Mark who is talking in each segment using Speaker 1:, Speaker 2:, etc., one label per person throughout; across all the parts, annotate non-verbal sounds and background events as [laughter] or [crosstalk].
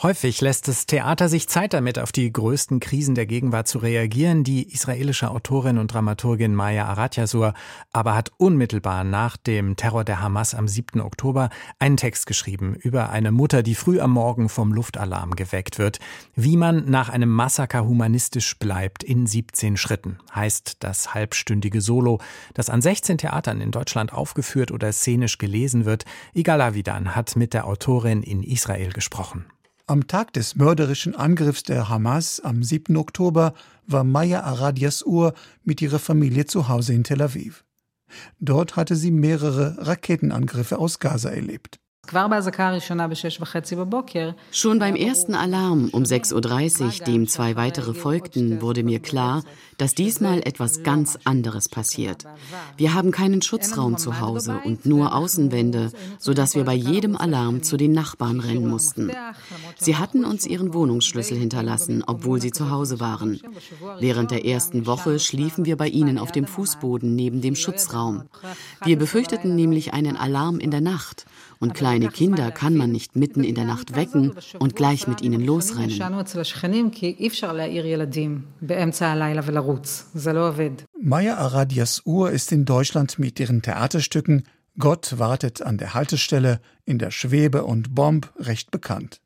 Speaker 1: Häufig lässt das Theater sich Zeit damit, auf die größten Krisen der Gegenwart zu reagieren. Die israelische Autorin und Dramaturgin Maya Aratyasur aber hat unmittelbar nach dem Terror der Hamas am 7. Oktober einen Text geschrieben über eine Mutter, die früh am Morgen vom Luftalarm geweckt wird. Wie man nach einem Massaker humanistisch bleibt in 17 Schritten, heißt das halbstündige Solo, das an 16 Theatern in Deutschland aufgeführt oder szenisch gelesen wird. Igal Avidan hat mit der Autorin in Israel gesprochen.
Speaker 2: Am Tag des mörderischen Angriffs der Hamas am 7. Oktober war Maya Aradias Uhr mit ihrer Familie zu Hause in Tel Aviv. Dort hatte sie mehrere Raketenangriffe aus Gaza erlebt.
Speaker 3: Schon beim ersten Alarm um 6.30 Uhr, dem zwei weitere folgten, wurde mir klar, dass diesmal etwas ganz anderes passiert. Wir haben keinen Schutzraum zu Hause und nur Außenwände, sodass wir bei jedem Alarm zu den Nachbarn rennen mussten. Sie hatten uns ihren Wohnungsschlüssel hinterlassen, obwohl sie zu Hause waren. Während der ersten Woche schliefen wir bei ihnen auf dem Fußboden neben dem Schutzraum. Wir befürchteten nämlich einen Alarm in der Nacht und kleine Kinder kann man nicht mitten in der Nacht wecken und gleich mit ihnen losrennen.
Speaker 2: Maya Aradias Uhr ist in Deutschland mit ihren Theaterstücken Gott wartet an der Haltestelle, in der Schwebe und Bomb recht bekannt.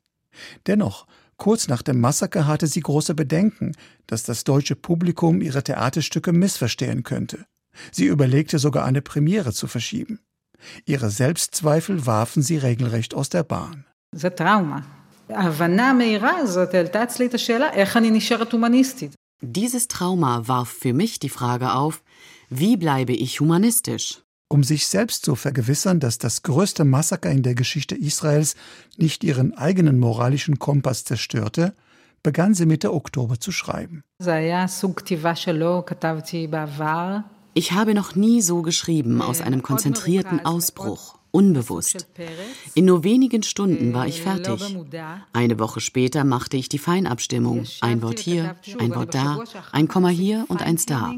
Speaker 2: Dennoch, kurz nach dem Massaker hatte sie große Bedenken, dass das deutsche Publikum ihre Theaterstücke missverstehen könnte. Sie überlegte sogar eine Premiere zu verschieben. Ihre Selbstzweifel warfen sie regelrecht aus der Bahn.
Speaker 3: Dieses Trauma warf für mich die Frage auf, wie bleibe ich humanistisch?
Speaker 2: Um sich selbst zu vergewissern, dass das größte Massaker in der Geschichte Israels nicht ihren eigenen moralischen Kompass zerstörte, begann sie Mitte Oktober zu schreiben.
Speaker 3: Ich habe noch nie so geschrieben aus einem konzentrierten Ausbruch, unbewusst. In nur wenigen Stunden war ich fertig. Eine Woche später machte ich die Feinabstimmung. Ein Wort hier, ein Wort da, ein Komma hier und eins da.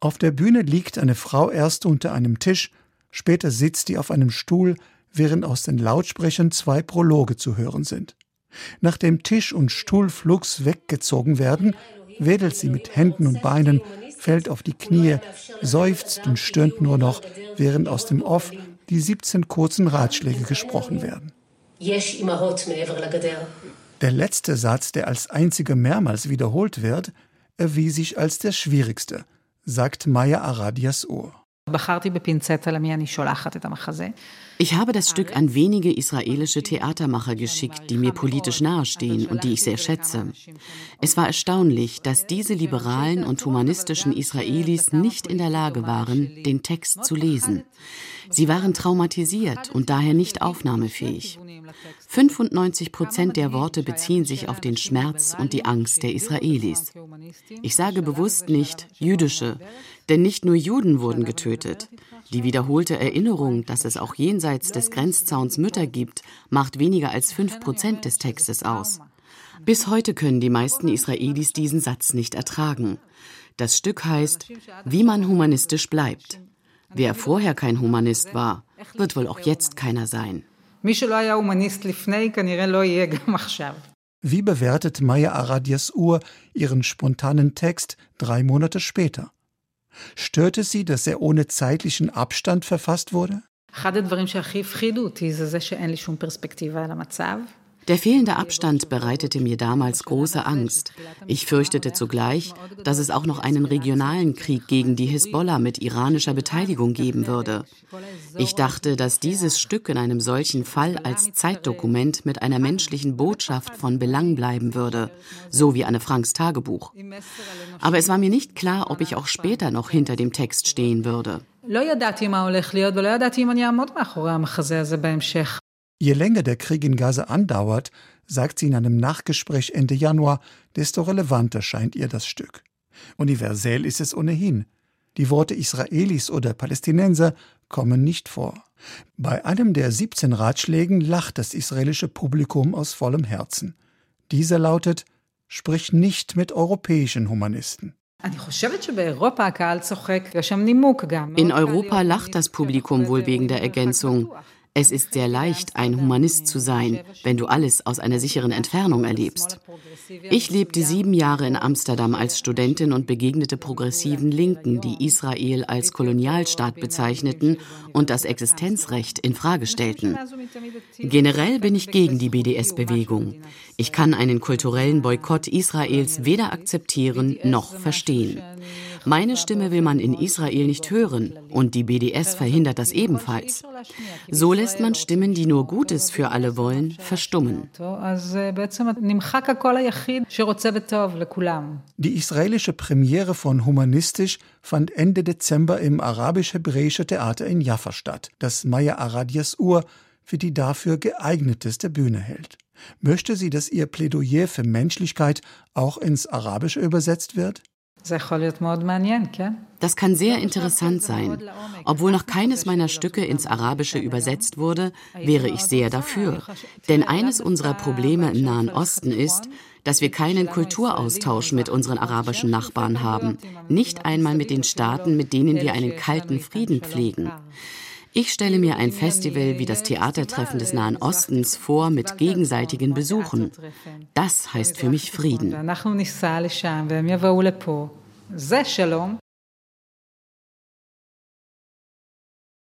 Speaker 2: Auf der Bühne liegt eine Frau erst unter einem Tisch, später sitzt sie auf einem Stuhl, während aus den Lautsprechern zwei Prologe zu hören sind. Nachdem Tisch und Stuhl flugs weggezogen werden, wedelt sie mit Händen und Beinen, fällt auf die Knie, seufzt und stöhnt nur noch, während aus dem Off die 17 kurzen Ratschläge gesprochen werden. Der letzte Satz, der als einziger mehrmals wiederholt wird, erwies sich als der schwierigste, sagt Maya Aradias Ohr.
Speaker 3: Ich habe das Stück an wenige israelische Theatermacher geschickt, die mir politisch nahestehen und die ich sehr schätze. Es war erstaunlich, dass diese liberalen und humanistischen Israelis nicht in der Lage waren, den Text zu lesen. Sie waren traumatisiert und daher nicht aufnahmefähig. 95 Prozent der Worte beziehen sich auf den Schmerz und die Angst der Israelis. Ich sage bewusst nicht jüdische, denn nicht nur Juden wurden getötet. Die wiederholte Erinnerung, dass es auch jenseits des Grenzzauns Mütter gibt, macht weniger als fünf Prozent des Textes aus. Bis heute können die meisten Israelis diesen Satz nicht ertragen. Das Stück heißt, wie man humanistisch bleibt. Wer vorher kein Humanist war, wird wohl auch jetzt keiner sein. [laughs]
Speaker 2: Wie bewertet Maya Aradias Uhr ihren spontanen Text drei Monate später? Störte sie, dass er ohne zeitlichen Abstand verfasst wurde?
Speaker 3: Der fehlende Abstand bereitete mir damals große Angst. Ich fürchtete zugleich, dass es auch noch einen regionalen Krieg gegen die Hisbollah mit iranischer Beteiligung geben würde. Ich dachte, dass dieses Stück in einem solchen Fall als Zeitdokument mit einer menschlichen Botschaft von Belang bleiben würde, so wie Anne Franks Tagebuch. Aber es war mir nicht klar, ob ich auch später noch hinter dem Text stehen würde.
Speaker 2: Je länger der Krieg in Gaza andauert, sagt sie in einem Nachgespräch Ende Januar, desto relevanter scheint ihr das Stück. Universell ist es ohnehin. Die Worte Israelis oder Palästinenser kommen nicht vor. Bei einem der 17 Ratschlägen lacht das israelische Publikum aus vollem Herzen. Dieser lautet: Sprich nicht mit europäischen Humanisten.
Speaker 3: In Europa lacht das Publikum wohl wegen der Ergänzung. Es ist sehr leicht, ein Humanist zu sein, wenn du alles aus einer sicheren Entfernung erlebst. Ich lebte sieben Jahre in Amsterdam als Studentin und begegnete progressiven Linken, die Israel als Kolonialstaat bezeichneten und das Existenzrecht in Frage stellten. Generell bin ich gegen die BDS-Bewegung. Ich kann einen kulturellen Boykott Israels weder akzeptieren noch verstehen. Meine Stimme will man in Israel nicht hören und die BDS verhindert das ebenfalls. So lässt man Stimmen, die nur Gutes für alle wollen, verstummen.
Speaker 2: Die israelische Premiere von Humanistisch fand Ende Dezember im arabisch-hebräische Theater in Jaffa statt, das Maya Aradias Ur für die dafür geeigneteste Bühne hält. Möchte sie, dass ihr Plädoyer für Menschlichkeit auch ins Arabische übersetzt wird?
Speaker 3: Das kann sehr interessant sein. Obwohl noch keines meiner Stücke ins Arabische übersetzt wurde, wäre ich sehr dafür. Denn eines unserer Probleme im Nahen Osten ist, dass wir keinen Kulturaustausch mit unseren arabischen Nachbarn haben, nicht einmal mit den Staaten, mit denen wir einen kalten Frieden pflegen. Ich stelle mir ein Festival wie das Theatertreffen des Nahen Ostens vor mit gegenseitigen Besuchen. Das heißt für mich Frieden.